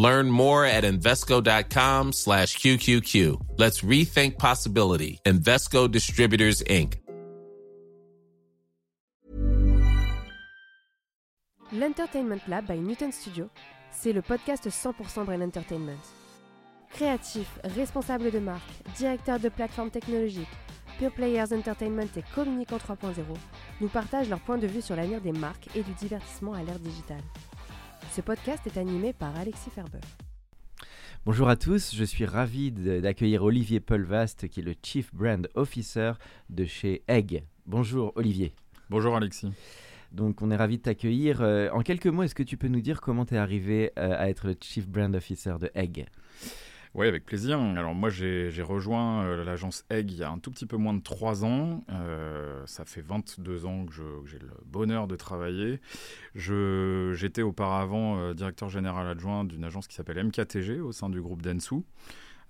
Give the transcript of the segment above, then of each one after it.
Learn more at Invesco.com slash QQQ. Let's rethink possibility. Invesco Distributors, Inc. L'Entertainment Lab by Newton Studio, c'est le podcast 100% Brain Entertainment. Créatifs, responsables de marque, directeurs de plateformes technologiques, Pure Players Entertainment et Communicant 3.0 nous partagent leur point de vue sur l'avenir des marques et du divertissement à l'ère digitale. Ce podcast est animé par Alexis Ferber. Bonjour à tous, je suis ravi d'accueillir Olivier Polvast qui est le Chief Brand Officer de chez Egg. Bonjour Olivier. Bonjour Alexis. Donc on est ravi de t'accueillir. Euh, en quelques mots, est-ce que tu peux nous dire comment tu es arrivé euh, à être le Chief Brand Officer de Egg? Oui, avec plaisir. Alors moi, j'ai rejoint euh, l'agence Egg il y a un tout petit peu moins de 3 ans. ça fait 22 ans que j'ai le bonheur de travailler. J'étais auparavant directeur général adjoint d'une agence qui s'appelle MKTG au sein du groupe Densu.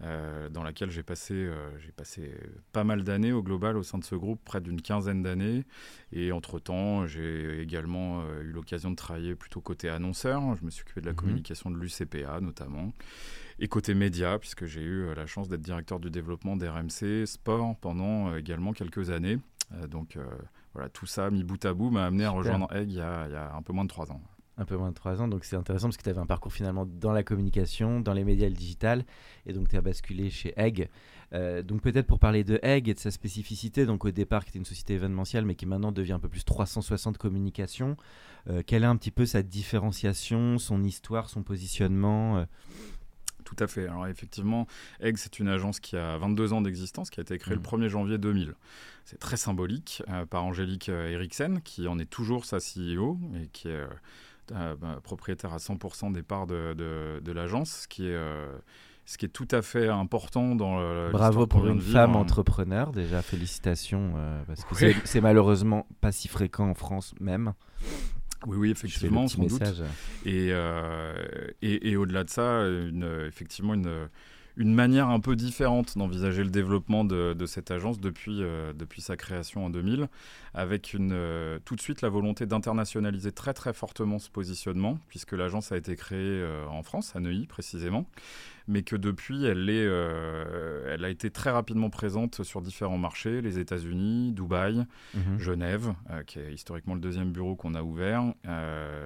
Euh, dans laquelle j'ai passé, euh, passé pas mal d'années au global au sein de ce groupe, près d'une quinzaine d'années. Et entre-temps, j'ai également euh, eu l'occasion de travailler plutôt côté annonceur. Je me suis occupé de la mhm. communication de l'UCPA notamment. Et côté média, puisque j'ai eu la chance d'être directeur du développement d'RMC Sport pendant également quelques années. donc voilà, tout ça mis bout à bout m'a amené à rejoindre Egg il y, a, il y a un peu moins de trois ans un peu moins de 3 ans. Donc c'est intéressant parce que tu avais un parcours finalement dans la communication, dans les médias et le digital. Et donc tu as basculé chez Egg. Euh, donc peut-être pour parler de Egg et de sa spécificité, donc au départ qui était une société événementielle mais qui maintenant devient un peu plus 360 communication. Euh, quelle est un petit peu sa différenciation, son histoire, son positionnement euh? Tout à fait. Alors effectivement, Egg, c'est une agence qui a 22 ans d'existence, qui a été créée le 1er mmh. janvier 2000. C'est très symbolique par Angélique Eriksen, qui en est toujours sa CEO et qui est euh, bah, propriétaire à 100% des parts de, de, l'agence, ce qui est euh, ce qui est tout à fait important dans le Bravo pour une femme entrepreneur, déjà félicitations, euh, parce que c'est malheureusement pas si fréquent en France même. Oui, oui, effectivement, sans doute. Et, et, et au-delà de ça, une, effectivement, une, une manière un peu différente d'envisager le développement de, cette agence depuis, euh, depuis sa création en 2000, avec une, euh, tout de suite la volonté d'internationaliser très très fortement ce positionnement, puisque l'agence a été créée euh, en France, à Neuilly précisément, mais que depuis, elle, est, elle a été très rapidement présente sur différents marchés, les États-Unis, Dubaï, mhm. Genève, qui est historiquement le deuxième bureau qu'on a ouvert,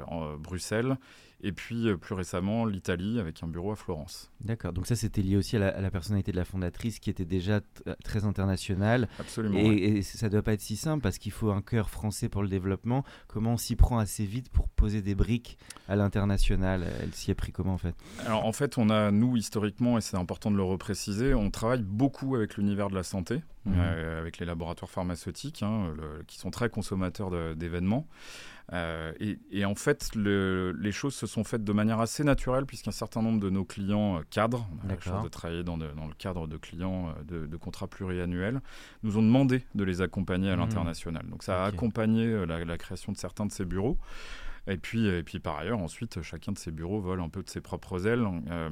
en, Bruxelles, et puis euh, plus récemment l'Italie avec un bureau à Florence. D'accord, donc ça c'était lié aussi à la, personnalité de la fondatrice qui était déjà euh, très internationale. Absolument. Et, ça ne doit pas être si simple parce qu'il faut un cœur français pour le développement. Comment on s'y prend assez vite pour poser des briques à l'international? Elle s'y est pris comment en fait? Alors en fait on a, nous historiquement, et c'est important de le repréciser, on travaille beaucoup avec l'univers de la santé. Mmh. Euh, avec les laboratoires pharmaceutiques hein, qui sont très consommateurs d'événements. Euh, et, en fait, les choses se sont faites de manière assez naturelle, puisqu'un certain nombre de nos clients euh, cadres, on a la chance de travailler dans, le cadre de clients de, contrats pluriannuels, nous ont demandé de les accompagner à mmh. l'international. Donc ça a accompagné la, création de certains de ces bureaux. Et puis, et puis par ailleurs, ensuite, chacun de ces bureaux vole un peu de ses propres ailes. Euh,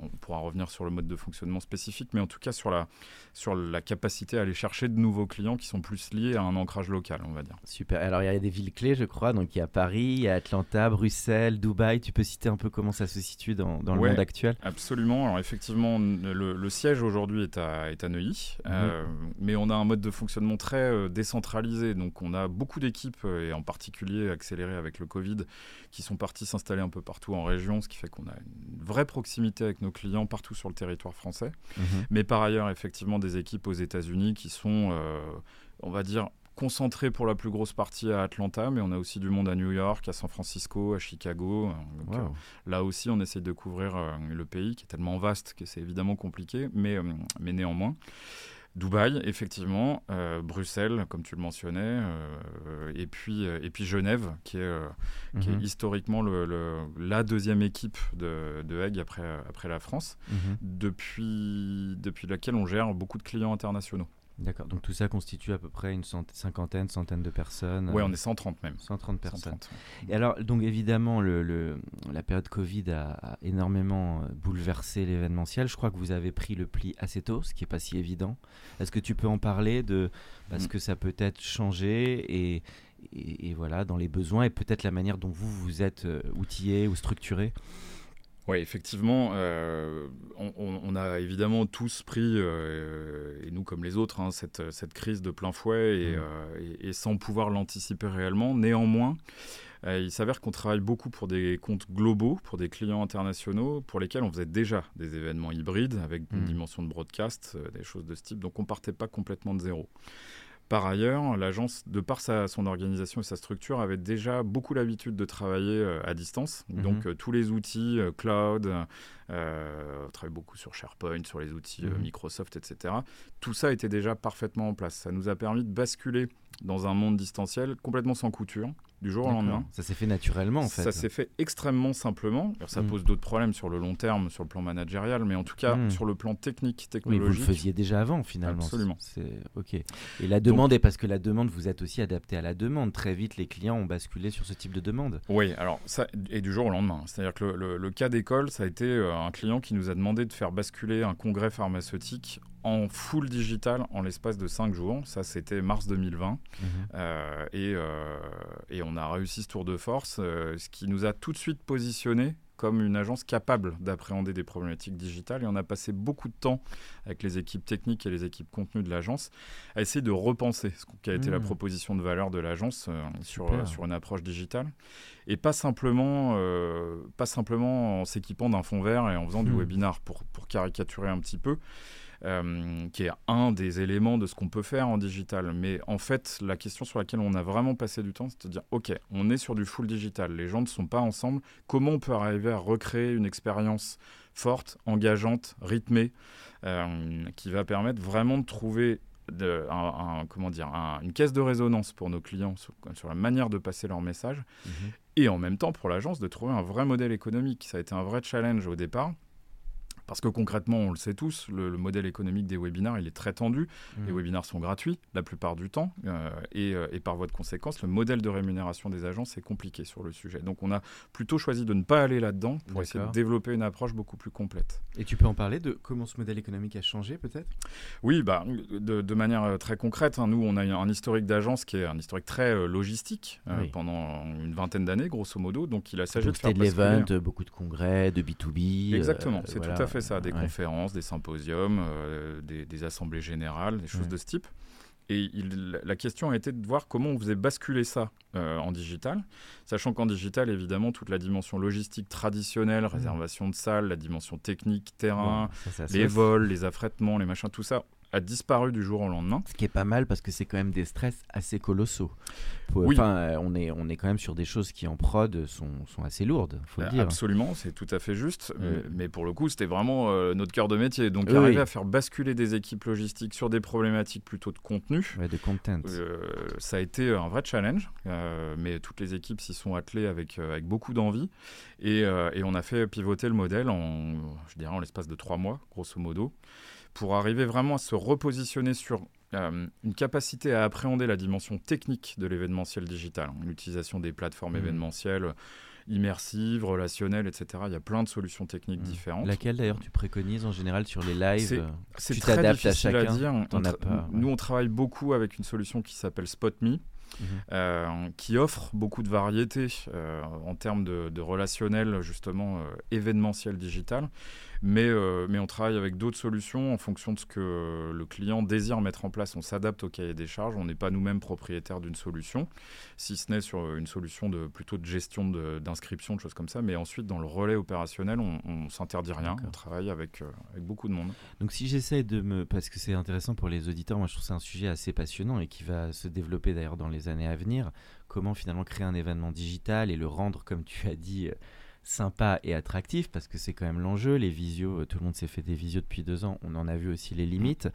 on pourra revenir sur le mode de fonctionnement spécifique, mais en tout cas sur la, sur la capacité à aller chercher de nouveaux clients qui sont plus liés à un ancrage local, on va dire. Super. Alors il y a des villes clés, je crois. Donc il y a Paris, il y a Atlanta, Bruxelles, Dubaï. Tu peux citer un peu comment ça se situe dans, dans le monde actuel? Absolument. Alors effectivement, le, siège aujourd'hui est à, est à Neuilly, mhm. euh, mais on a un mode de fonctionnement très euh, décentralisé. Donc on a beaucoup d'équipes, et en particulier accéléré avec le Covid qui sont partis s'installer un peu partout en région, ce qui fait qu'on a une vraie proximité avec nos clients partout sur le territoire français. Mhm. Mais par ailleurs, effectivement, des équipes aux États-Unis qui sont, euh, on va dire, concentrées pour la plus grosse partie à Atlanta, mais on a aussi du monde à New York, à San Francisco, à Chicago. Euh, là aussi, on essaie de couvrir euh, le pays qui est tellement vaste que c'est évidemment compliqué, mais, mais néanmoins. Dubaï, effectivement, euh, Bruxelles, comme tu le mentionnais, euh, et, puis, et puis Genève, qui est, qui est Mhm. historiquement le, le- la deuxième équipe de, de Egg après, après la France, Mhm. depuis, depuis laquelle on gère beaucoup de clients internationaux. D'accord. Donc tout ça constitue à peu près une cinquantaine, centaine de personnes. Euh, on est 130 même. 130 personnes. 130. Et alors, donc évidemment, le, le- la période Covid a, a énormément euh, bouleversé l'événementiel. Je crois que vous avez pris le pli assez tôt, ce qui n'est pas si évident. Est-ce que tu peux en parler de parce Mhm. que ça peut être changé et, et, et voilà dans les besoins et peut-être la manière dont vous vous êtes euh, outillé ou structuré? Oui, effectivement, euh, on, a évidemment tous pris, euh, et nous comme les autres, hein, cette, cette crise de plein fouet et, Mhm. euh, et- et sans pouvoir l'anticiper réellement. Néanmoins, il s'avère qu'on travaille beaucoup pour des comptes globaux, pour des clients internationaux, pour lesquels on faisait déjà des événements hybrides avec une Mhm. dimension de broadcast, des choses de ce type. Donc on partait pas complètement de zéro. Par ailleurs, l'agence, de par sa, son organisation et sa structure, avait déjà beaucoup l'habitude de travailler euh, à distance. Mhm. Donc euh, tous les outils euh, cloud, on travaille beaucoup sur SharePoint, sur les outils Mhm. Microsoft, etc. Tout ça était déjà parfaitement en place. Ça nous a permis de basculer dans un monde distanciel complètement sans couture, du jour au lendemain. Ça s'est fait naturellement en fait. Ça s'est fait extrêmement simplement. Alors, ça Mhm. pose d'autres problèmes sur le long terme, sur le plan managérial, mais en tout cas, Mhm. sur le plan technique, Oui, vous le technologique. faisiez déjà avant finalement. Absolument. C'est ok. Et la demande est parce que la demande, vous êtes aussi adapté à la demande. Très vite, les clients ont basculé sur ce type de demande. Oui, alors ça, et du jour au lendemain. C'est-à-dire que le, le- le cas d'école, ça a été euh, un client qui nous a demandé de faire basculer un congrès pharmaceutique en full digital en l'espace de 5 jours. Ça, c'était mars 2020. Mhm. Euh, et, euh, et on a réussi ce tour de force, euh, ce qui nous a tout de suite positionné comme une agence capable d'appréhender des problématiques digitales. Et on a passé beaucoup de temps avec les équipes techniques et les équipes contenues de l'agence à essayer de repenser ce qui a été la Mmh. proposition de valeur de l'agence euh, sur, euh, sur une approche digitale. Et pas simplement, euh, pas simplement en s'équipant d'un fond vert et en faisant du Mmh. webinar, pour, pour caricaturer un petit peu euh, qui est un des éléments de ce qu'on peut faire en digital. Mais en fait, la question sur laquelle on a vraiment passé du temps, c'est de dire, OK, on est sur du full digital, les gens ne sont pas ensemble, comment on peut arriver à recréer une expérience forte, engageante, rythmée, euh, qui va permettre vraiment de trouver de, un- un- comment dire, un- une caisse de résonance pour nos clients sur, sur la manière de passer leur message, Mhm. et en même temps pour l'agence de trouver un vrai modèle économique. Ça a été un vrai challenge au départ. Parce que concrètement, on le sait tous, le, le modèle économique des webinars, il est très tendu. Les Mhm. webinars sont gratuits la plupart du temps. euh, et, euh, et par voie de conséquence, le modèle de rémunération des agences est compliqué sur le sujet. Donc on a plutôt choisi de ne pas aller là-dedans pour essayer de développer une approche beaucoup plus complète. Et tu peux en parler de comment ce modèle économique a changé peut-être? Oui, bah, de, de manière euh, très concrète, hein, nous, on a un historique d'agence qui est un historique très euh, logistique euh, Oui. pendant une vingtaine d'années, grosso modo. Donc, il a s'agit de faire c'était de l'event, beaucoup de congrès, de B2B. euh, Exactement, c'est voilà. tout à fait ça. Des Ouais. conférences, des symposiums, euh, des, des assemblées générales, des choses Ouais. de ce type. Et il- la question a été de voir comment on faisait basculer ça euh, en digital, sachant qu'en digital, évidemment, toute la dimension logistique traditionnelle, réservation de salles, la dimension technique, terrain, ça, ça les fait. vols, les affrètements, les machins, tout ça a disparu du jour au lendemain. Ce qui est pas mal parce que c'est quand même des stress assez colossaux. Oui. Euh, on est, on est quand même sur des choses qui en prod sont, sont assez lourdes, faut le Euh, dire. Absolument, c'est tout à fait juste. Ouais. Mais, pour le coup, c'était vraiment euh, notre cœur de métier. Donc, arriver oui. à faire basculer des équipes logistiques sur des problématiques plutôt de contenu, Ouais, de content. Euh, ça a été un vrai challenge, euh, mais toutes les équipes s'y sont attelées avec, euh, avec beaucoup d'envie. Et, euh, et on a fait pivoter le modèle en, je dirais, en l'espace de trois mois, grosso modo, pour arriver vraiment à se repositionner sur euh, une capacité à appréhender la dimension technique de l'événementiel digital. L'utilisation des plateformes Mhm. événementielles immersives, relationnelles, etc. Il y a plein de solutions techniques Mhm. différentes. Laquelle d'ailleurs tu préconises en général sur les lives C'est- euh, très t'adaptes à difficile à, chacun, dire. t'en On as tra- pas, Nous, ouais. on travaille beaucoup avec une solution qui s'appelle SpotMe. Mhm. euh, qui offre beaucoup de variétés euh, en termes de, de relationnel, justement, euh, événementiel digital. Mais, euh, mais on travaille avec d'autres solutions en fonction de ce que le client désire mettre en place. On s'adapte au cahier des charges. On n'est pas nous-mêmes propriétaires d'une solution, si ce n'est sur une solution de, plutôt de gestion d'inscription, de, choses comme ça. Mais ensuite, dans le relais opérationnel, on, on s'interdit rien. On travaille avec, euh, avec beaucoup de monde. Donc si j'essaie de me... Parce que c'est intéressant pour les auditeurs, moi je trouve que c'est un sujet assez passionnant et qui va se développer d'ailleurs dans les années à venir. Comment finalement créer un événement digital et le rendre, comme tu as dit, euh, sympa et attractif parce que c'est quand même l'enjeu. Les visios, tout le monde s'est fait des visios depuis deux ans. On en a vu aussi les limites.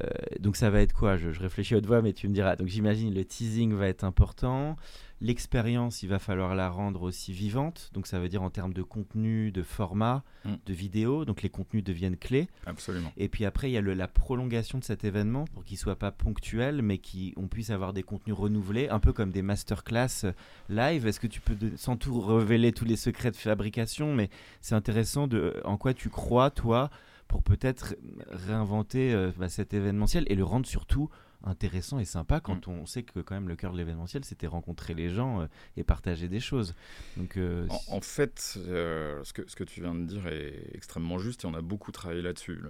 Euh, donc ça va être quoi? Je, je, réfléchis à haute voix, mais tu me diras. Donc j'imagine le teasing va être important. L'expérience, il va falloir la rendre aussi vivante. Donc ça veut dire en termes de contenu, de format, mm. de vidéo. Donc les contenus deviennent clés. Absolument. Et puis après, il y a le, la prolongation de cet événement pour qu'il soit pas ponctuel, mais qu'on puisse avoir des contenus renouvelés, un peu comme des masterclass euh, live. Est-ce que tu peux, sans tout révéler tous les secrets de fabrication, mais c'est intéressant de en quoi tu crois, toi, pour peut-être réinventer euh, bah, cet événementiel et le rendre surtout intéressant et sympa quand mm. on sait que quand même le cœur de l'événementiel c'était rencontrer les gens euh, et partager des choses. Donc, euh, en, fait, ce, que, ce que tu viens de dire est extrêmement juste et on a beaucoup travaillé là-dessus.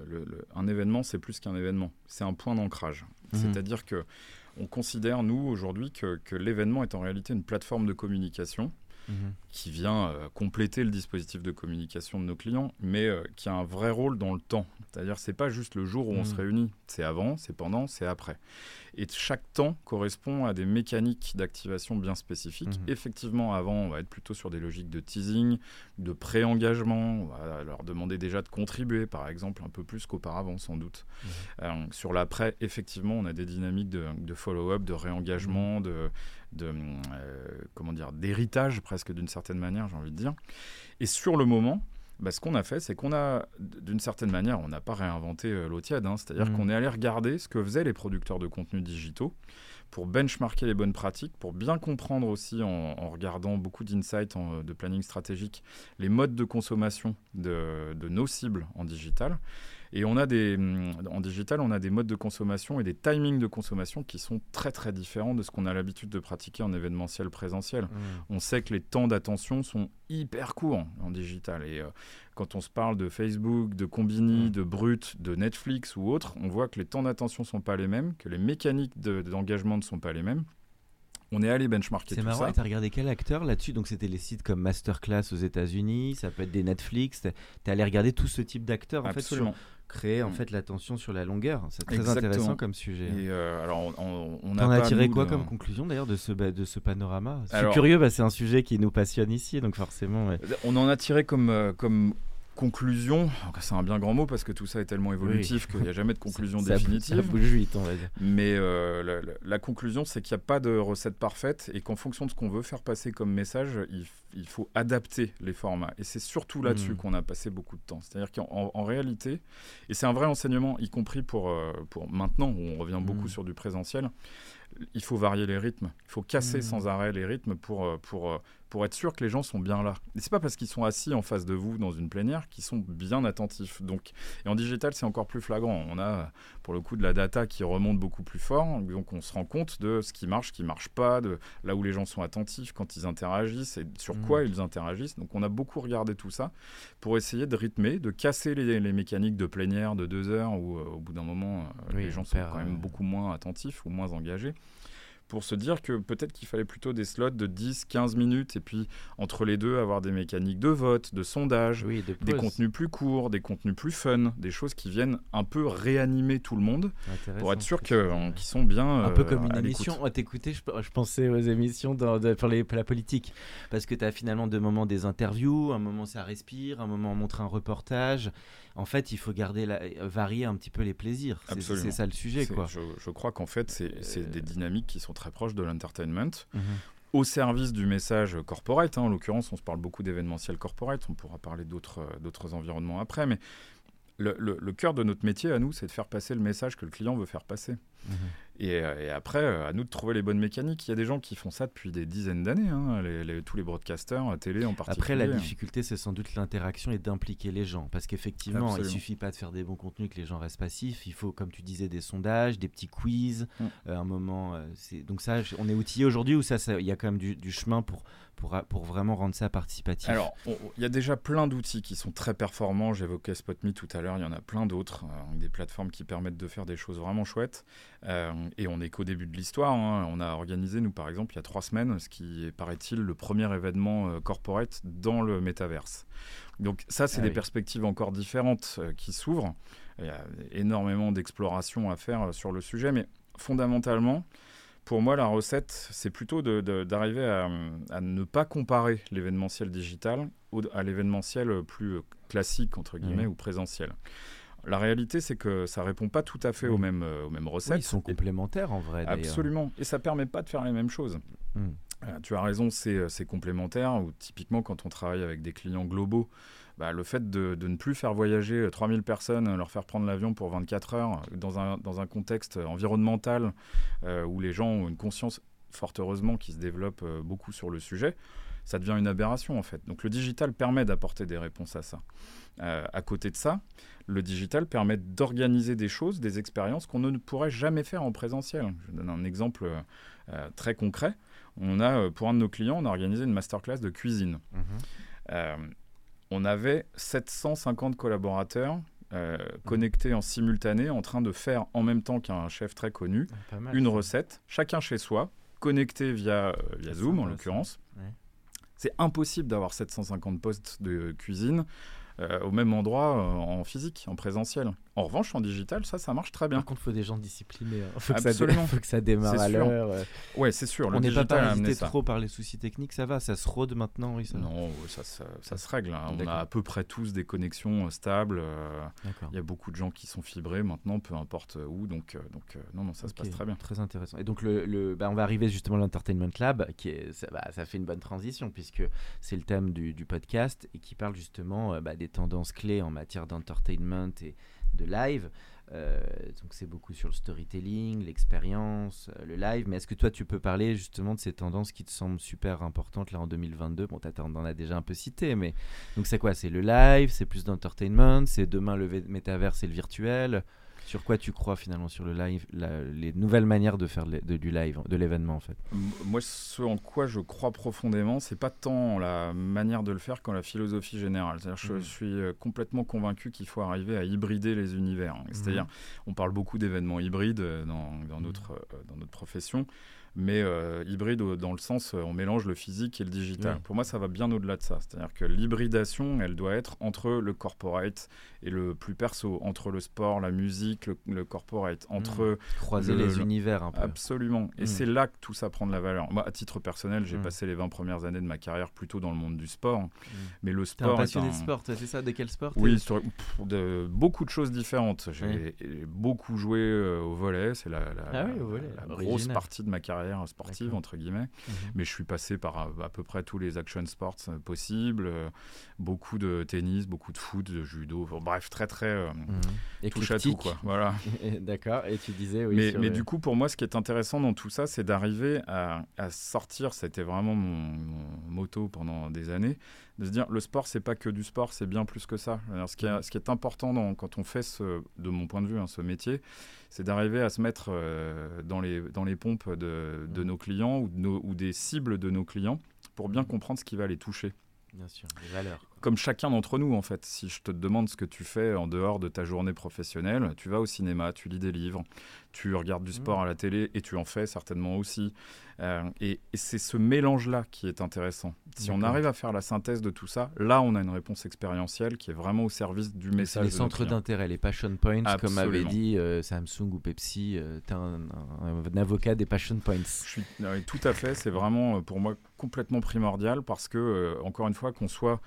un événement, c'est plus qu'un événement, c'est un point d'ancrage. Mm. C'est-à-dire que on considère, nous, aujourd'hui, que, que l'événement est en réalité une plateforme de communication Mhm. qui vient euh, compléter le dispositif de communication de nos clients, mais euh, qui a un vrai rôle dans le temps. C'est-à-dire, c'est pas juste le jour où on se mhm. réunit, c'est avant, c'est pendant, c'est après. Et chaque temps correspond à des mécaniques d'activation bien spécifiques. Mhm. Effectivement, avant, on va être plutôt sur des logiques de teasing, de pré-engagement. On va leur demander déjà de contribuer, par exemple, un peu plus qu'auparavant, sans doute. Euh, sur l'après, effectivement, on a des dynamiques de, de follow-up, de réengagement, de de euh, comment dire d'héritage presque d'une certaine manière, j'ai envie de dire. Et sur le moment, bah, ce qu'on a fait, c'est qu'on a, d'une certaine manière, on n'a pas réinventé euh, l'eau tiède, hein. c'est-à-dire mmh. qu'on est allé regarder ce que faisaient les producteurs de contenus digitaux pour benchmarker les bonnes pratiques, pour bien comprendre aussi, en, regardant beaucoup d'insights de planning stratégique, les modes de consommation de, de nos cibles en digital. Et on a des, hum, en digital, on a des modes de consommation et des timings de consommation qui sont très très différents de ce qu'on a l'habitude de pratiquer en événementiel présentiel. Mmh. On sait que les temps d'attention sont hyper courts en digital. Et euh, quand on se parle de Facebook, de Combini, mmh. de Brut, de Netflix ou autres, on voit que les temps d'attention ne sont pas les mêmes, que les mécaniques d'engagement ne sont pas les mêmes. On est allé benchmarker C'est marrant, tu as regardé quel acteur là-dessus? Donc c'était les sites comme Masterclass aux États-Unis, ça peut être des Netflix. Tu es allé regarder tout ce type d'acteurs en fait, créer en mm. fait l'attention sur la longueur. C'est très intéressant comme sujet. Et euh, alors on, on, a, tiré quoi comme conclusion d'ailleurs de ce de ce panorama? C'est curieux, bah, c'est un sujet qui nous passionne ici, donc forcément. On en a tiré comme euh, comme conclusion, c'est un bien grand mot parce que tout ça est tellement évolutif qu'il n'y a jamais de conclusion définitive. Ça bouge vite, on va dire. Mais euh, la, conclusion, c'est qu'il n'y a pas de recette parfaite et qu'en fonction de ce qu'on veut faire passer comme message, il, faut adapter les formats. Et c'est surtout là-dessus hmm. qu'on a passé beaucoup de temps. C'est-à-dire qu'en réalité, et c'est un vrai enseignement, y compris pour, euh, pour maintenant, où on revient beaucoup hmm. sur du présentiel, il faut varier les rythmes. Il faut casser hmm. sans arrêt les rythmes pour, euh, pour pour être sûr que les gens sont bien là. Et c'est pas parce qu'ils sont assis en face de vous dans une plénière qu'ils sont bien attentifs. Donc, et en digital, c'est encore plus flagrant. On a pour le coup de la data qui remonte beaucoup plus fort. Donc on se rend compte de ce qui marche, ce qui marche pas, de là où les gens sont attentifs quand ils interagissent et sur quoi mmh. ils interagissent. Donc on a beaucoup regardé tout ça pour essayer de rythmer, de casser les, mécaniques de plénière de deux heures où euh, au bout d'un moment euh, les gens sont quand même beaucoup moins attentifs ou moins engagés pour se dire que peut-être qu'il fallait plutôt des slots de 10-15 minutes et puis entre les deux avoir des mécaniques de vote, de sondage, des contenus plus courts, des contenus plus fun, des choses qui viennent un peu réanimer tout le monde pour être sûr qu'ils sont bien. Un peu comme une émission. À t'écouter, je, je, pensais aux émissions dans, pour les, la politique parce que tu as finalement deux moments des interviews, un moment ça respire, un moment on montre un reportage en fait, il faut garder la, varier un petit peu les plaisirs. C'est ça le sujet. Quoi. Je, crois qu'en fait, c'est des dynamiques qui sont très proches de l'entertainment. Mhm. Au service du message corporate, hein. en l'occurrence, on se parle beaucoup d'événementiel corporate, on pourra parler d'autres environnements après, mais le, le, cœur de notre métier à nous, c'est de faire passer le message que le client veut faire passer. Euh, et, après, euh, à nous de trouver les bonnes mécaniques. Il y a des gens qui font ça depuis des dizaines d'années, hein, tous les broadcasters, à télé en particulier. Après, la difficulté, c'est sans doute l'interaction et d'impliquer les gens. Parce qu'effectivement, il suffit pas de faire des bons contenus que les gens restent passifs. Il faut, comme tu disais, des sondages, des petits quiz. Mm. Euh, un moment, donc ça, on est outillé aujourd'hui ou ça, il y a quand même du, chemin pour, pour, pour, vraiment rendre ça participatif? Alors, il y a déjà plein d'outils qui sont très performants. J'évoquais SpotMe tout à l'heure. Il y en a plein d'autres, des plateformes qui permettent de faire des choses vraiment chouettes. Et on n'est qu'au début de l'histoire. Hein. On a organisé, nous, par exemple, il y a trois semaines, ce qui est, paraît-il, le premier événement euh, corporate dans le métaverse. Donc ça, c'est ah des perspectives encore différentes euh, qui s'ouvrent. Il y a énormément d'exploration à faire euh, sur le sujet, mais fondamentalement, Pour moi, la recette, c'est plutôt d'arriver à, à, ne pas comparer l'événementiel digital à l'événementiel plus classique, entre guillemets, ou présentiel. La réalité, c'est que ça répond pas tout à fait aux, mêmes, aux mêmes recettes. ils sont complémentaires en vrai. Absolument. Et ça permet pas de faire les mêmes choses. Hmm. Euh, tu as raison, c'est complémentaire. Ou typiquement, quand on travaille avec des clients globaux, bah, le fait de, ne plus faire voyager 3000 euh, personnes, euh, leur faire prendre l'avion pour 24 heures, dans un, dans un contexte environnemental où les gens ont une conscience, fort heureusement, qui se développe beaucoup sur le sujet, ça devient une aberration en fait. Donc le digital permet d'apporter des réponses à ça. à côté de ça, le digital permet d'organiser des choses, des expériences qu'on ne pourrait jamais faire en présentiel. Je donne un exemple très concret on a, euh, pour un de nos clients, on a organisé une masterclass de cuisine. Mhm. Euh, on avait 750 collaborateurs euh, mhm. connectés en simultané, en train de faire en même temps qu'un chef très connu ah, une recette, chacun chez soi, connecté via, via Zoom en l'occurrence. C'est impossible d'avoir 750 postes de cuisine au même endroit en physique, en présentiel. En revanche, en digital, ça, ça marche très bien. Par contre, il faut des gens disciplinés. Il hein. faut, faut, que ça démarre à l'heure. Ouais, c'est sûr. On n'est pas parasité trop par les soucis techniques, ça va, ça se rôde maintenant. Oui, ça... Non, ça, ça, ça, se règle. Hein. On a à peu près tous des connexions euh, stables. Euh, il y a beaucoup de gens qui sont fibrés maintenant, peu importe où. Donc, euh, donc non, non, ça se passe très bien. Très intéressant. Et donc, le, le bah, on va arriver justement à l'Entertainment Lab, qui est, ça, bah, ça, fait une bonne transition puisque c'est le thème du, du, podcast et qui parle justement bah, des tendances clés en matière d'entertainment et de live. Euh, donc c'est beaucoup sur le storytelling, l'expérience, euh, le live. Mais est-ce que toi tu peux parler justement de ces tendances qui te semblent super importantes là en 2022 Bon, on en a déjà un peu cité, mais donc c'est quoi? C'est le live, c'est plus d'entertainment, c'est demain le métaverse et le virtuel. Sur quoi tu crois finalement sur le live, les nouvelles manières de faire de, du live, de l'événement en fait? Moi, ce en quoi je crois profondément, c'est pas tant la manière de le faire qu'en la philosophie générale. C'est-à-dire, je mmh. suis euh, complètement convaincu qu'il faut arriver à hybrider les univers. Mmh. C'est-à-dire, on parle beaucoup d'événements hybrides euh, dans, dans, mmh. notre, euh, dans notre profession mais euh, hybride dans le sens on mélange le physique et le digital. Pour moi, ça va bien au-delà de ça. C'est-à-dire que l'hybridation, elle doit être entre le corporate et le plus perso, entre le sport, la musique, le, corporate, mmh. entre croiser les univers un peu. Absolument. Et mmh. c'est là que tout ça prend de la valeur. Moi, à titre personnel, j'ai mmh. passé les 20 premières années de ma carrière plutôt dans le monde du sport, mais le sport. un passionné de sport, c'est ça? De quel sport Oui, sur, de beaucoup de choses différentes. J'ai beaucoup joué euh, au volet, c'est la, la, ah grosse partie de ma carrière sportive, entre guillemets. Mhm. Mais je suis passé par à, peu près tous les action sports euh, possibles. Euh, beaucoup de tennis, beaucoup de foot, de judo. Bref, très, très euh, mhm. touche à tout. Quoi. Voilà. D'accord. Et tu disais, oui. Mais, mais du coup, pour moi, ce qui est intéressant dans tout ça, c'est d'arriver à, à, sortir. C'était vraiment mon, mon motto pendant des années de se dire le sport c'est pas que du sport c'est bien plus que ça ce, qui est, ce qui est important dans, quand on fait ce, de mon point de vue hein, ce métier c'est d'arriver à se mettre euh, dans, les, dans les pompes de, de nos clients ou, de ou des cibles de nos clients pour bien comprendre ce qui va les toucher Bien sûr, les valeurs. Comme chacun d'entre nous, en fait. Si je te demande ce que tu fais en dehors de ta journée professionnelle, tu vas au cinéma, tu lis des livres, tu regardes du sport mmh. à la télé et tu en fais certainement aussi. Euh, et, c'est ce mélange-là qui est intéressant. Si on arrive à faire la synthèse de tout ça, là, on a une réponse expérientielle qui est vraiment au service du message. Les centres d'intérêt, les passion points, comme avait dit euh, Samsung ou Pepsi, euh, tu es un, avocat des passion points. Je suis, tout à fait, c'est vraiment pour moi complètement primordial parce que, encore une fois, qu'on soit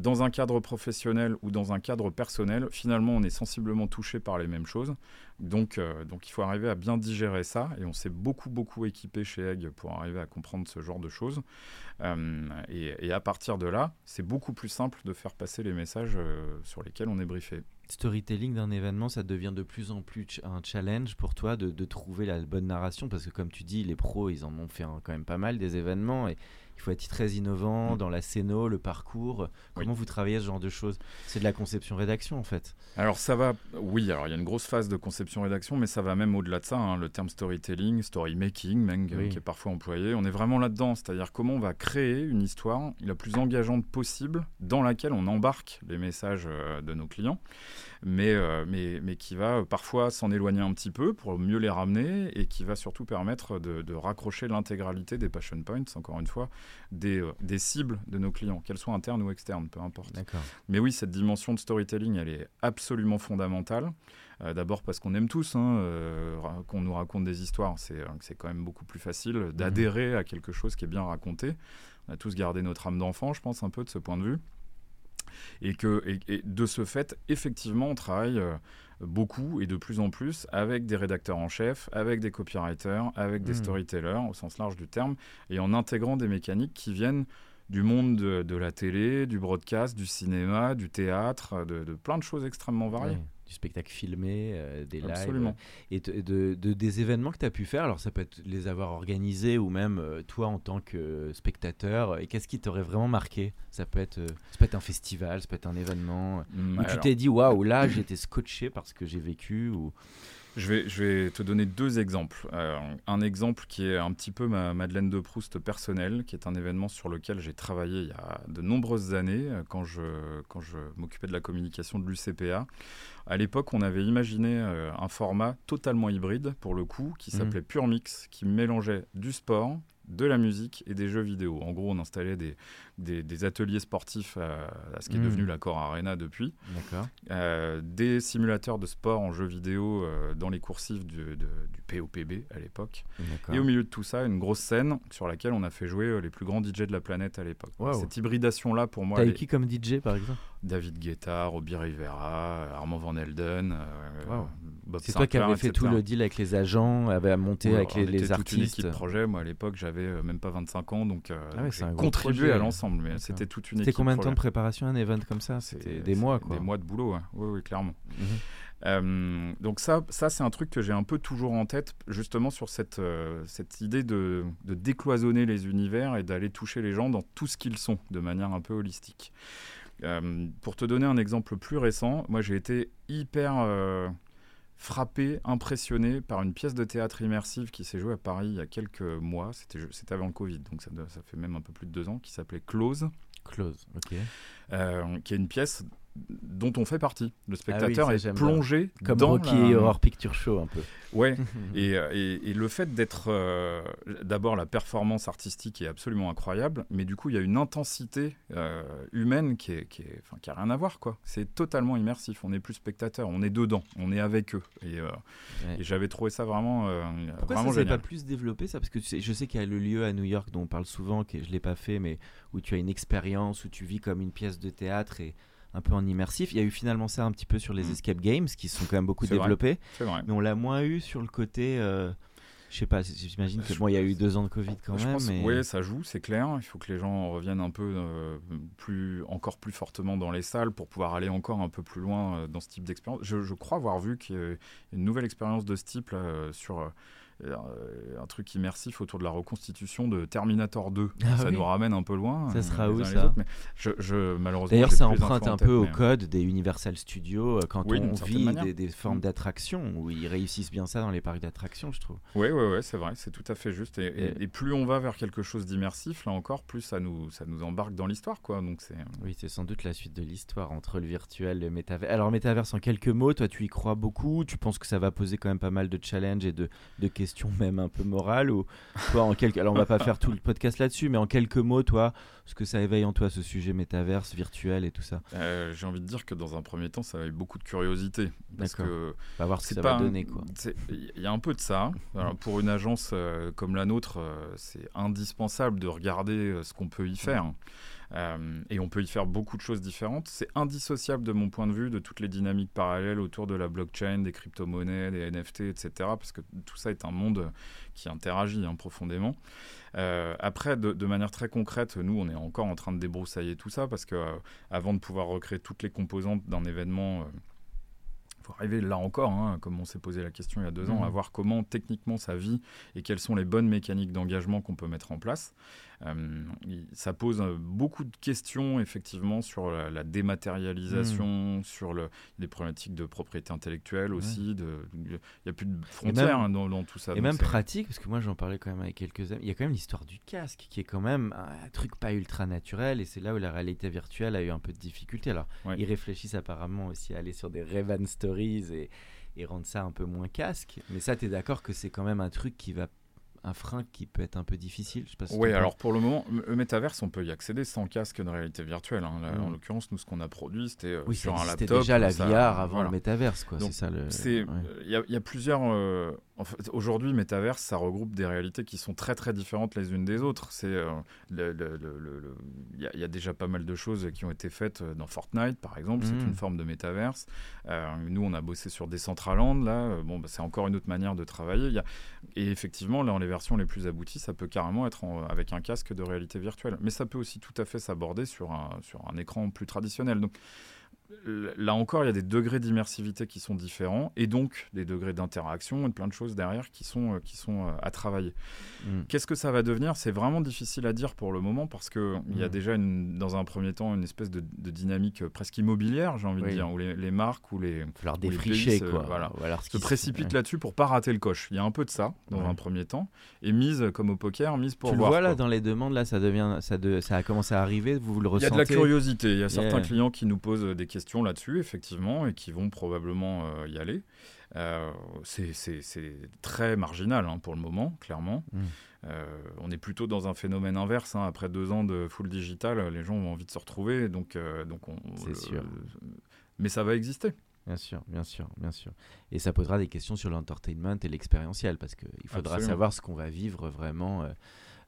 dans un cadre professionnel ou dans un cadre personnel, finalement, on est sensiblement touché par les mêmes choses. Donc, euh, donc il faut arriver à bien digérer ça. Et on s'est beaucoup, beaucoup équipé chez Egg pour arriver à comprendre ce genre de choses. Euh, et, à partir de là, c'est beaucoup plus simple de faire passer les messages euh, sur lesquels on est briefé. Storytelling d'un événement, ça devient de plus en plus un challenge pour toi de, trouver la bonne narration parce que comme tu dis, les pros, ils en ont fait quand même pas mal des événements et il faut être très innovant mm. dans la scéno, le parcours. Comment vous travaillez ce genre de choses? C'est de la conception-rédaction en fait. Alors ça va, oui, alors il y a une grosse phase de conception-rédaction, mais ça va même au-delà de ça. Hein. le terme storytelling, story-making, même, qui est parfois employé, on est vraiment là-dedans. C'est-à-dire comment on va créer une histoire la plus engageante possible dans laquelle on embarque les messages euh, de nos clients mais, euh, mais, mais qui va parfois s'en éloigner un petit peu pour mieux les ramener et qui va surtout permettre de, de raccrocher l'intégralité des passion points, encore une fois, des, euh, des, cibles de nos clients, qu'elles soient internes ou externes, peu importe. Mais oui, cette dimension de storytelling, elle est absolument fondamentale. D'abord parce qu'on aime tous hein, qu'on nous raconte des histoires. C'est quand même beaucoup plus facile mmh. d'adhérer à quelque chose qui est bien raconté. On a tous gardé notre âme d'enfant, je pense, un peu de ce point de vue. Et que et, de ce fait, effectivement, on travaille beaucoup et de plus en plus avec des rédacteurs en chef, avec des copywriters, avec des mmh. storytellers au sens large du terme, et en intégrant des mécaniques qui viennent du monde de, la télé, du broadcast, du cinéma, du théâtre, de, plein de choses extrêmement variées du spectacle filmé, euh, des lives et de, des événements que tu as pu faire. Alors ça peut être les avoir organisés ou même euh, toi en tant que spectateur. Et qu'est-ce qui t'aurait vraiment marqué? Ça peut, être, euh, ça peut être un festival, ça peut être un événement mmh, où tu t'es dit waouh là j'ai été scotché parce que j'ai vécu ou je vais, je vais te donner deux exemples. un exemple qui est un petit peu ma Madeleine de Proust personnelle, qui est un événement sur lequel j'ai travaillé il y a de nombreuses années, quand je, quand je m'occupais de la communication de l'UCPA. À l'époque, on avait imaginé euh, un format totalement hybride, pour le coup, qui mmh. s'appelait Pure Mix, qui mélangeait du sport, de la musique et des jeux vidéo. En gros, on installait des, des, ateliers sportifs à, ce qui est hmm. devenu l'accord Arena depuis. Euh, des simulateurs de sport en jeux vidéo euh, dans les coursives du, du POPB à l'époque. Et au milieu de tout ça, une grosse scène sur laquelle on a fait jouer euh, les plus grands DJ de la planète à l'époque. Cette hybridation-là, pour moi. T'as qui comme DJ par exemple? David Guetta, Robbie Rivera, Armand Van Elden, C'est toi qui avais fait tout le deal avec les agents, avait monté avec les, les artistes. toute une équipe projet. Moi, à l'époque, j'avais même pas 25 ans, donc, ah j'ai contribué à l'ensemble mais c'était toute une C'était combien de temps de préparation un event comme ça? C'était des mois, quoi. Des mois de boulot, oui, oui, clairement. Mhm. Euh, donc ça, ça c'est un truc que j'ai un peu toujours en tête, justement sur cette, euh, cette idée de, de, décloisonner les univers et d'aller toucher les gens dans tout ce qu'ils sont, de manière un peu holistique. Euh, pour te donner un exemple plus récent, moi j'ai été hyper frappé, impressionné par une pièce de théâtre immersive qui s'est jouée à Paris il y a quelques mois. C'était avant le Covid, donc ça, ça, fait même un peu plus de deux ans, qui s'appelait Close. Close, ok. Euh, qui est une pièce dont on fait partie. Le ah spectateur est plongé comme dans Rocky Horror Picture Show un peu. Ouais. Euh, et, et, le fait d'être euh, d'abord la performance artistique est absolument incroyable, mais du coup il y a une intensité euh, humaine qui est, qui, est, qui a rien à voir quoi. C'est totalement immersif. On n'est plus spectateur, on est dedans, on est avec eux. Et, et j'avais trouvé ça vraiment. Pourquoi vraiment ça s'est pas plus développé ça? Parce que je sais qu'il y a le lieu à New York dont on parle souvent, que je l'ai pas fait, mais où tu as une expérience où tu vis comme une pièce de théâtre et un peu en immersif. Il y a eu finalement ça un petit peu sur les mm. escape games qui sont quand même beaucoup développés. Mais on l'a moins eu sur le côté. Euh, je sais pas, j'imagine que bon, il y a eu deux ans de Covid quand même. Oui, ça joue, c'est clair. Il faut que les gens reviennent un peu euh, plus, encore plus fortement dans les salles pour pouvoir aller encore un peu plus loin euh, dans ce type d'expérience. Je, je, crois avoir vu qu'il y a une nouvelle expérience de ce type sur euh, un truc immersif autour de la reconstitution de Terminator 2. Ah ça nous ramène un peu loin. Ça euh, sera où ça je, je, malheureusement. D'ailleurs, ça emprunte un peu au code des Universal Studios euh, quand on vit des, formes mm. d'attraction où ils réussissent bien ça dans les parcs d'attraction, je trouve. Oui, oui, oui, c'est vrai, c'est tout à fait juste. Et, plus on va vers quelque chose d'immersif, là encore, plus ça nous, ça nous embarque dans l'histoire, quoi. Donc c'est. Oui, c'est sans doute la suite de l'histoire entre le virtuel et le métavers. Alors, métaverse, en quelques mots, toi, tu y crois beaucoup Tu penses que ça va poser quand même pas mal de challenges et de, de questions même un peu morales ou toi en quelques alors on va pas faire tout le podcast là-dessus mais en quelques mots toi ce que ça éveille en toi ce sujet métaverse virtuel et tout ça. Euh, j'ai envie de dire que dans un premier temps ça éveille beaucoup de curiosité. Parce que on va voir ce que ça va donner quoi. il y a un peu de ça. Pour une agence euh, comme la nôtre euh, c'est indispensable de regarder ce qu'on peut y faire euh, et on peut y faire beaucoup de choses différentes. C'est indissociable de mon point de vue de toutes les dynamiques parallèles autour de la blockchain, des crypto-monnaies, des NFT, etc. Parce que tout ça est un monde qui interagit hein, profondément. Euh, après, de, manière très concrète, nous, on est encore en train de débroussailler tout ça parce que euh, avant de pouvoir recréer toutes les composantes d'un événement faut arriver là encore, hein, comme on s'est posé la question il y a deux ans, à mmh. voir comment techniquement ça vit et quelles sont les bonnes mécaniques d'engagement qu'on peut mettre en place. Euh, ça pose euh, beaucoup de questions effectivement sur la, dématérialisation, hmm. sur le, les problématiques de propriété intellectuelle aussi. Il n'y a plus de frontières hein, dans, tout ça. Et même pratique, parce que moi j'en parlais quand même avec quelques amis, il y a quand même l'histoire du casque qui est quand même un truc pas ultra naturel et c'est là où la réalité virtuelle a eu un peu de difficulté. Alors ils réfléchissent apparemment aussi à aller sur des Revan Stories et, et rendre ça un peu moins casque. Mais ça, tu es d'accord que c'est quand même un truc qui va un frein qui peut être un peu difficile. oui, alors pour le moment, le métaverse, on peut y accéder sans casque de réalité virtuelle. Hein. En mm. l'occurrence, nous, ce qu'on a produit, c'était euh, oui, sur un laptop. C'était déjà la VR avant le métaverse, quoi. C'est ça le. Il y, a plusieurs. Euh, en fait, aujourd'hui, métaverse, ça regroupe des réalités qui sont très très différentes les unes des autres. C'est euh, il y, a déjà pas mal de choses qui ont été faites dans Fortnite, par exemple. C'est mm. une forme de métaverse. nous, on a bossé sur Decentraland. Là, bon, bah, c'est encore une autre manière de travailler. Il y a... Et effectivement, là, les versions les plus abouties, ça peut carrément être avec un casque de réalité virtuelle. Mais ça peut aussi tout à fait s'aborder sur un, écran plus traditionnel. Là encore, il y a des degrés d'immersivité qui sont différents et donc des degrés d'interaction et plein de choses derrière qui sont, euh, qui sont euh, à travailler. Mm. Qu'est-ce que ça va devenir? C'est vraiment difficile à dire pour le moment parce qu'il il y a mm. déjà une, dans un premier temps une espèce de, dynamique euh, presque immobilière, j'ai envie de dire, où les, marques ou les, leur défricher, se, quoi. Voilà, se précipitent là-dessus pour pas rater le coche. Il y a un peu de ça dans un premier temps et mise comme au poker, mise pour tu voir. Tu vois là dans les demandes là, ça devient, ça, de, ça a commencé à arriver. Vous, le ressentez Il y a de la curiosité. Il y a certains clients qui nous posent des questions là-dessus, effectivement, et qui vont probablement euh, y aller. Euh, c'est très marginal hein, pour le moment, clairement. Mmh. Euh, on est plutôt dans un phénomène inverse. Hein. Après deux ans de full digital, les gens ont envie de se retrouver. Donc, donc c'est sûr. mais ça va exister. Bien sûr, bien sûr, bien sûr. Et ça posera des questions sur l'entertainment et l'expérientiel, parce qu'il faudra savoir ce qu'on va vivre vraiment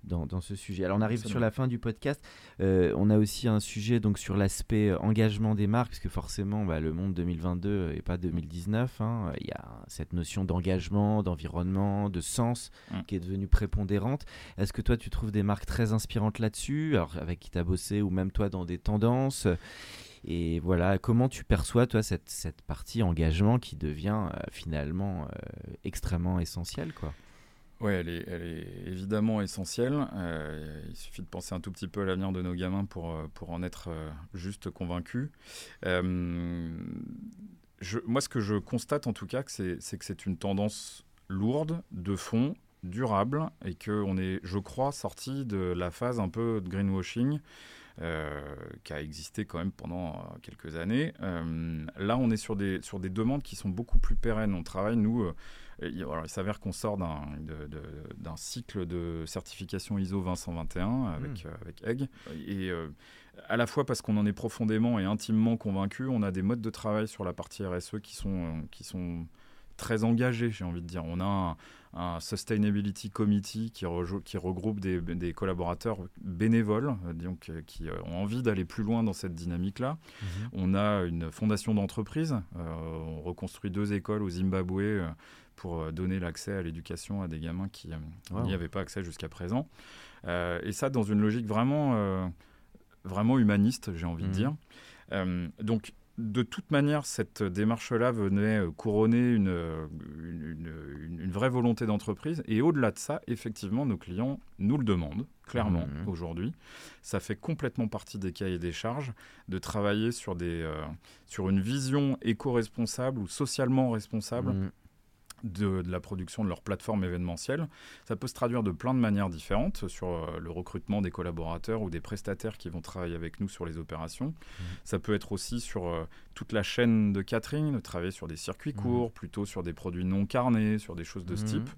dans, ce sujet. Alors on arrive sur la fin du podcast. Euh, on a aussi un sujet donc sur l'aspect euh, engagement des marques, parce que forcément bah, le monde 2022 et pas 2019. Hein. Il y a cette notion d'engagement, d'environnement, de sens mm. qui est devenue prépondérante. Est-ce que toi tu trouves des marques très inspirantes là-dessus, alors avec qui tu as bossé ou même toi dans des tendances? Et voilà, comment tu perçois, toi, cette, cette partie engagement qui devient euh, finalement extrêmement essentielle, quoi? Oui, elle est, elle est, évidemment essentielle. Euh, il suffit de penser un tout petit peu à l'avenir de nos gamins pour, euh, pour en être euh, juste convaincu. moi, ce que je constate en tout cas, c'est que c'est une tendance lourde, de fond, durable, et qu'on est, je crois, sorti de la phase un peu de greenwashing. qui a existé quand même pendant quelques années. là, on est sur des, sur des demandes qui sont beaucoup plus pérennes. On travaille, nous, il, s'avère qu'on sort d'un cycle de certification ISO 20121 avec, mmh. euh, avec Egg. Et euh, à la fois parce qu'on en est profondément et intimement convaincu, on a des modes de travail sur la partie RSE qui sont, euh, qui sont très engagés, j'ai envie de dire. On a un, Sustainability Committee qui, qui regroupe des, des, collaborateurs bénévoles, donc, qui ont envie d'aller plus loin dans cette dynamique-là. Mmh. On a une fondation d'entreprise. on reconstruit deux écoles au Zimbabwe pour euh, donner l'accès à l'éducation à des gamins qui euh, n'y avaient pas accès jusqu'à présent. Euh, et ça, dans une logique vraiment, vraiment humaniste, j'ai envie de mmh. dire. donc, de toute manière, cette démarche-là venait couronner une, une, vraie volonté d'entreprise. Et au-delà de ça, effectivement, nos clients nous le demandent, clairement, mmh. aujourd'hui. Ça fait complètement partie des cahiers des charges de travailler sur, des, sur une vision éco-responsable ou socialement responsable mmh de, la production de leur plateforme événementielle. Ça peut se traduire de plein de manières différentes sur euh, le recrutement des collaborateurs ou des prestataires qui vont travailler avec nous sur les opérations. Mmh. Ça peut être aussi sur euh, toute la chaîne de catering, de travailler sur des circuits mmh. courts, plutôt sur des produits non carnés, sur des choses de ce mmh. type.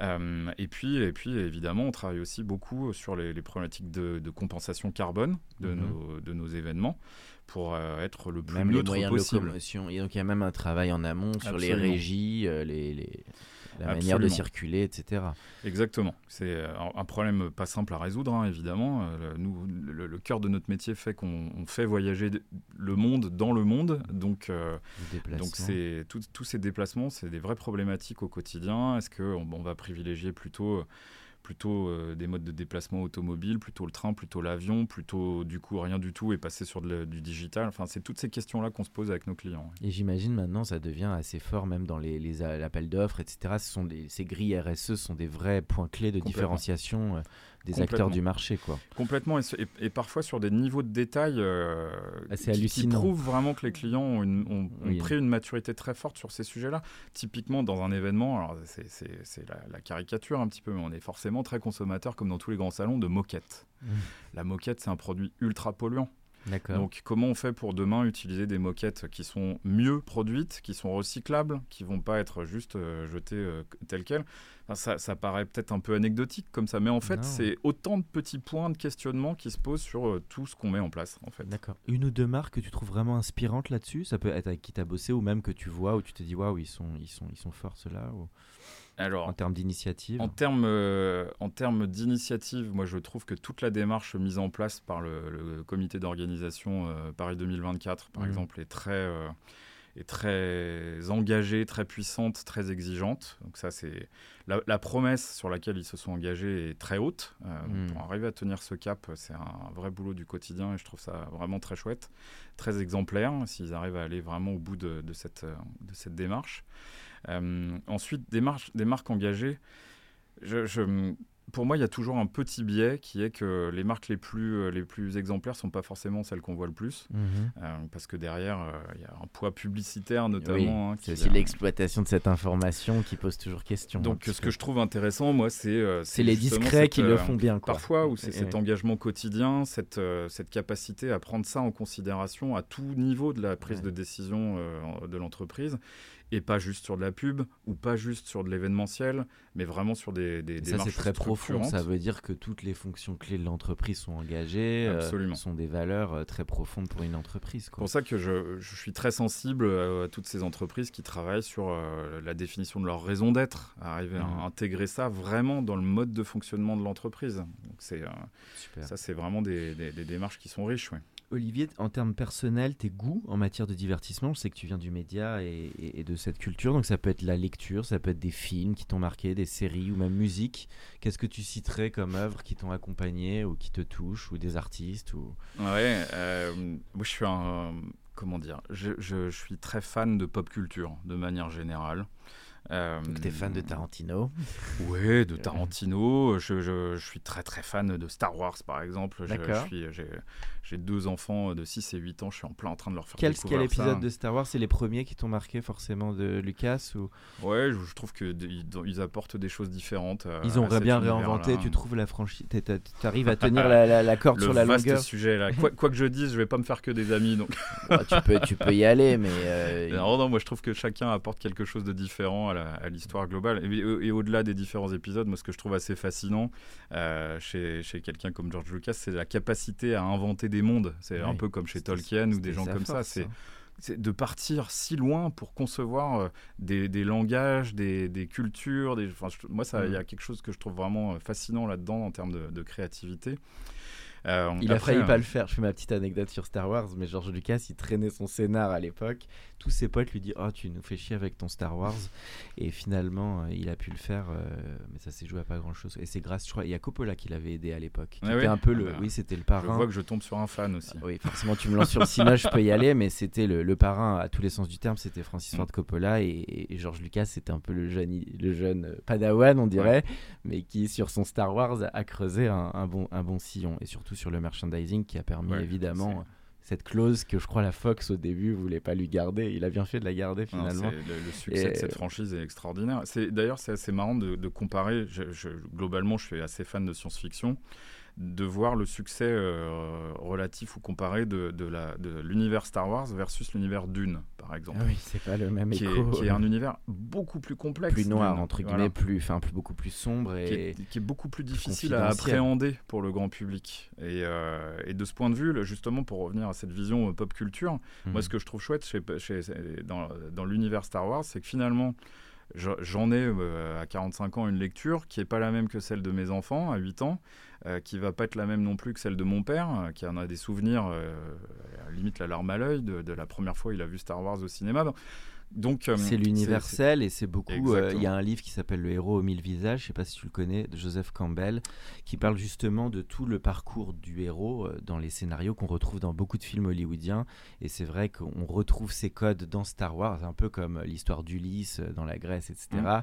Euh, et, puis, et puis, évidemment, on travaille aussi beaucoup sur les, problématiques de, compensation carbone de, nos, de nos événements pour euh, être le plus même neutre les possible. De. Et donc il y a même un travail en amont sur les régies, euh, les, les, la manière de circuler, etc. Exactement. C'est euh, un problème pas simple à résoudre, hein, évidemment. nous, le, cœur de notre métier fait qu'on fait voyager le monde dans le monde. Donc, donc c'est tous ces déplacements, c'est des vraies problématiques au quotidien. Est-ce qu'on on va privilégier plutôt plutôt euh, des modes de déplacement automobile, plutôt le train, plutôt l'avion, plutôt du coup rien du tout et passer sur du digital. Enfin, c'est toutes ces questions-là qu'on se pose avec nos clients. Et j'imagine maintenant ça devient assez fort même dans les, les appels d'offres, etc. Ce sont des, ces grilles RSE sont des vrais points clés de différenciation euh, des acteurs du marché. Quoi. Complètement, et, parfois sur des niveaux de détail euh, qui, qui, prouvent vraiment que les clients ont, pris une maturité très forte sur ces sujets-là. Typiquement, dans un événement, alors c'est la, la, caricature un petit peu, mais on est forcément très consommateur, comme dans tous les grands salons, de moquettes. Mmh. La moquette, c'est un produit ultra polluant. Donc comment on fait pour demain utiliser des moquettes qui sont mieux produites, qui sont recyclables, qui vont pas être juste euh, jetées euh, telles quelles? Ça, ça, paraît peut-être un peu anecdotique comme ça, mais en fait c'est autant de petits points de questionnement qui se posent sur euh, tout ce qu'on met en place. En fait. D'accord. Une ou deux marques que tu trouves vraiment inspirantes là-dessus Ça peut être avec qui tu as bossé ou même que tu vois où tu te dis waouh ils sont, ils, sont, ils sont forts ceux-là ou... Alors, en termes d'initiative En termes euh, en termes d'initiative, moi je trouve que toute la démarche mise en place par le, comité d'organisation euh, Paris 2024, par mmh. exemple, est très, euh, est très engagée, très puissante, très exigeante. Donc ça, c'est la, promesse sur laquelle ils se sont engagés est très haute. Mmh. Pour arriver à tenir ce cap, c'est un vrai boulot du quotidien et je trouve ça vraiment très chouette, très exemplaire s'ils arrivent à aller vraiment au bout de, de cette, de cette démarche. Euh, ensuite, des, des marques engagées. Je, pour moi, il y a toujours un petit biais qui est que les marques les plus, euh, les plus exemplaires ne sont pas forcément celles qu'on voit le plus. Mhm. Euh, parce que derrière, il y a un poids publicitaire notamment. Hein, c'est aussi l'exploitation de cette information qui pose toujours question. Donc, ce que je trouve intéressant, moi, c'est. c'est les discrets qui le font bien. Quoi. Parfois, où c'est cet engagement quotidien, cette, cette capacité à prendre ça en considération à tout niveau de la prise de décision de l'entreprise et pas juste sur de la pub ou pas juste sur de l'événementiel, mais vraiment sur des, des, ça, c'est très profond. Ça veut dire que toutes les fonctions clés de l'entreprise sont engagées, euh, sont des valeurs euh, très profondes pour une entreprise. C'est pour ça que je, je, suis très sensible à, toutes ces entreprises qui travaillent sur euh, la définition de leur raison d'être, arriver à mmh. intégrer ça vraiment dans le mode de fonctionnement de l'entreprise. Donc c'est, ça, c'est vraiment des, des, démarches qui sont riches. Olivier, en termes personnels, tes goûts en matière de divertissement, je sais que tu viens du média et, de cette culture, donc ça peut être la lecture, ça peut être des films qui t'ont marqué, des séries ou même musique. Qu'est-ce que tu citerais comme œuvres qui t'ont accompagné ou qui te touchent, ou des artistes ou... Ouais, euh, moi je suis un... comment dire je, suis très fan de pop culture de manière générale. Euh, Donc t'es fan de Tarantino Oui, de Tarantino. Je, je, je, suis très très fan de Star Wars par exemple. J'ai deux enfants de 6 et 8 ans, je suis en plein en train de leur faire quel, découvrir Quel épisode de Star Wars C'est les premiers qui t'ont marqué forcément de Lucas ou... Ouais, je, trouve qu'ils ils apportent des choses différentes. ils ont bien réinventé, tu trouves la franchise Tu arrives à tenir la, la, corde sur la longueur sujet là. Quoi, quoi, que je dise, je vais pas me faire que des amis. Donc... Bah, tu, peux, tu peux y aller, mais... Euh, non, non, moi je trouve que chacun apporte quelque chose de différent à à l'histoire globale. Et, au-delà des différents épisodes, moi, ce que je trouve assez fascinant euh, chez, chez quelqu'un comme George Lucas, c'est la capacité à inventer des mondes. C'est un peu comme chez Tolkien ou des gens comme ça. C'est de partir si loin pour concevoir euh, des, des langages, des, des, cultures. Des, moi, il y a mm. quelque chose que je trouve vraiment euh, fascinant là-dedans en termes de, de créativité. Euh, il a failli pas le faire. Je fais ma petite anecdote sur Star Wars, mais George Lucas, il traînait son scénar à l'époque. Tous ses potes lui disent Oh, tu nous fais chier avec ton Star Wars. Et finalement, euh, il a pu le faire, euh, mais ça s'est joué à pas grand chose. Et c'est grâce, je crois, il y a Coppola qui l'avait aidé à l'époque. Ah oui. un peu le. Ah bah, oui, c'était le parrain. Je vois que je tombe sur un fan aussi. oui, forcément, tu me lances sur le cinéma, je peux y aller, mais c'était le, parrain à tous les sens du terme. C'était Francis Ford mm. Coppola et, George Lucas, c'était un peu le jeune, le jeune Padawan, on dirait, mais qui, sur son Star Wars, a creusé un, un, bon, un bon sillon. Et surtout sur le merchandising qui a permis évidemment cette clause que je crois la Fox au début voulait pas lui garder. Il a bien fait de la garder finalement. le, succès de cette franchise est extraordinaire. C'est d'ailleurs c'est assez marrant de, comparer. globalement, je suis assez fan de science-fiction de voir le succès euh, relatif ou comparé de, de l'univers Star Wars versus l'univers Dune, par exemple. Ah oui, c'est pas le même qui écho. Est, qui est un univers beaucoup plus complexe. Plus noir, entre guillemets, plus, enfin, plus, beaucoup plus sombre. Et qui, est, beaucoup plus difficile à appréhender pour le grand public. Et, euh, et, de ce point de vue, justement, pour revenir à cette vision euh, pop culture, moi, mhm. ce que je trouve chouette chez, chez, dans, dans l'univers Star Wars, c'est que finalement, J'en ai à 45 ans une lecture qui n'est pas la même que celle de mes enfants à 8 ans, euh, qui va pas être la même non plus que celle de mon père, euh, qui en a des souvenirs, euh, limite la larme à l'œil, de, la première fois il a vu Star Wars au cinéma. Donc, c'est l'universel et c'est beaucoup. Il y a un livre qui s'appelle Le héros aux mille visages, je sais pas si tu le connais, de Joseph Campbell, qui parle justement de tout le parcours du héros dans les scénarios qu'on retrouve dans beaucoup de films hollywoodiens. Et c'est vrai qu'on retrouve ces codes dans Star Wars, un peu comme l'histoire d'Ulysse dans la Grèce, etc.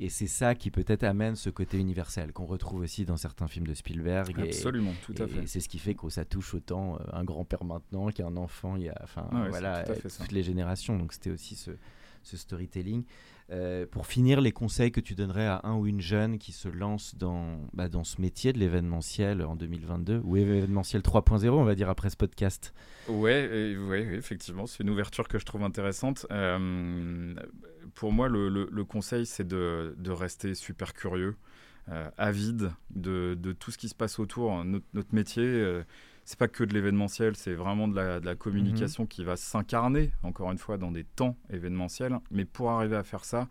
Et c'est ça qui peut-être amène ce côté universel qu'on retrouve aussi dans certains films de Spielberg. Absolument, tout à fait. Et c'est ce qui fait que ça touche autant euh, un grand-père maintenant qu'un enfant. Il y a, enfin, voilà, toutes les générations. Donc c'était aussi ce, ce storytelling. Euh, pour finir, les conseils que tu donnerais à un ou une jeune qui se lance dans, bah, dans ce métier de l'événementiel en 2022, ou événementiel 3.0, on va dire, après ce podcast Ouais, ouais, effectivement, c'est une ouverture que je trouve intéressante. Euh, pour moi, le, conseil, c'est de, rester super curieux, euh, avide de, tout ce qui se passe autour. Notre, notre métier c'est pas que de l'événementiel, c'est vraiment de la, de la communication mhm. qui va s'incarner, encore une fois, dans des temps événementiels. Mais pour arriver à faire ça,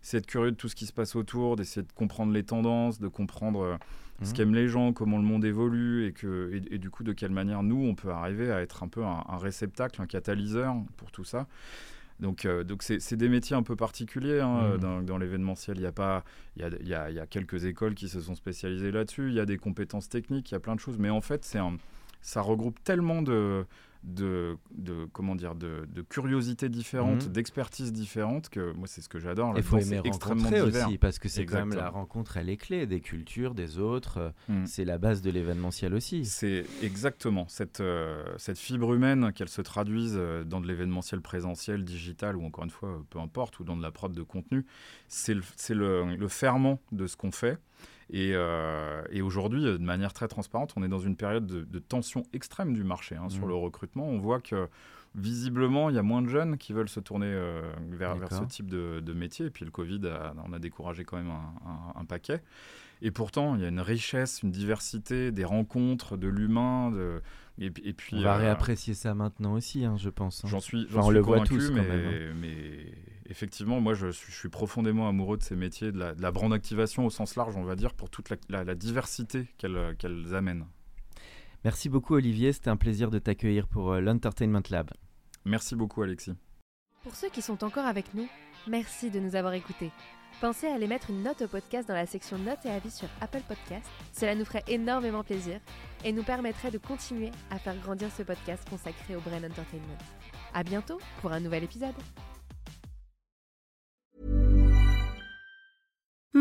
c'est être curieux de tout ce qui se passe autour, d'essayer de comprendre les tendances, de comprendre euh, ce mhm. qu'aiment les gens, comment le monde évolue et, que, et, du coup de quelle manière nous, on peut arriver à être un peu un, réceptacle, un catalyseur pour tout ça. Donc, euh, donc c'est, des métiers un peu particuliers hein, mhm. dans, l'événementiel. Il y a pas, il y a, y, a, y a, quelques écoles qui se sont spécialisées là-dessus. Il y a des compétences techniques, il y a plein de choses. Mais en fait, c'est un, ça regroupe tellement de, de, de, comment dire de, de curiosités différentes, mhm. d'expertises différentes que moi c'est ce que j'adore. Il faut aimer rencontrer aussi parce que c'est quand même la rencontre elle est clé des cultures, des autres. Mhm. C'est la base de l'événementiel aussi. C'est exactement cette euh, cette fibre humaine qu'elle se traduise euh, dans de l'événementiel présentiel, digital ou encore une fois peu importe ou dans de la prod de contenu. C'est le, le, le ferment de ce qu'on fait. Euh, et, aujourd'hui, de manière très transparente, on est dans une période de, tension extrême du marché hein, sur mmh. le recrutement. On voit que visiblement, il y a moins de jeunes qui veulent se tourner euh, vers, ce type de, métier. Et puis le Covid, on a découragé quand même un, paquet. Et pourtant, il y a une richesse, une diversité, des rencontres, de l'humain. De... Et, puis, on va euh, réapprécier ça maintenant aussi, hein, je pense. Hein. J'en suis, on le voit tous, mais, hein. mais effectivement, moi, je, suis profondément amoureux de ces métiers, de la, brand activation au sens large, on va dire, pour toute la, diversité qu'elles amènent. Merci beaucoup, Olivier. C'était un plaisir de t'accueillir pour euh, l'Entertainment Lab. Merci beaucoup, Alexis. Pour ceux qui sont encore avec nous, merci de nous avoir écoutés. Pensez à aller mettre une note au podcast dans la section notes et avis sur Apple Podcast. Cela nous ferait énormément plaisir et nous permettrait de continuer à faire grandir ce podcast consacré au Brain Entertainment. À bientôt pour un nouvel épisode.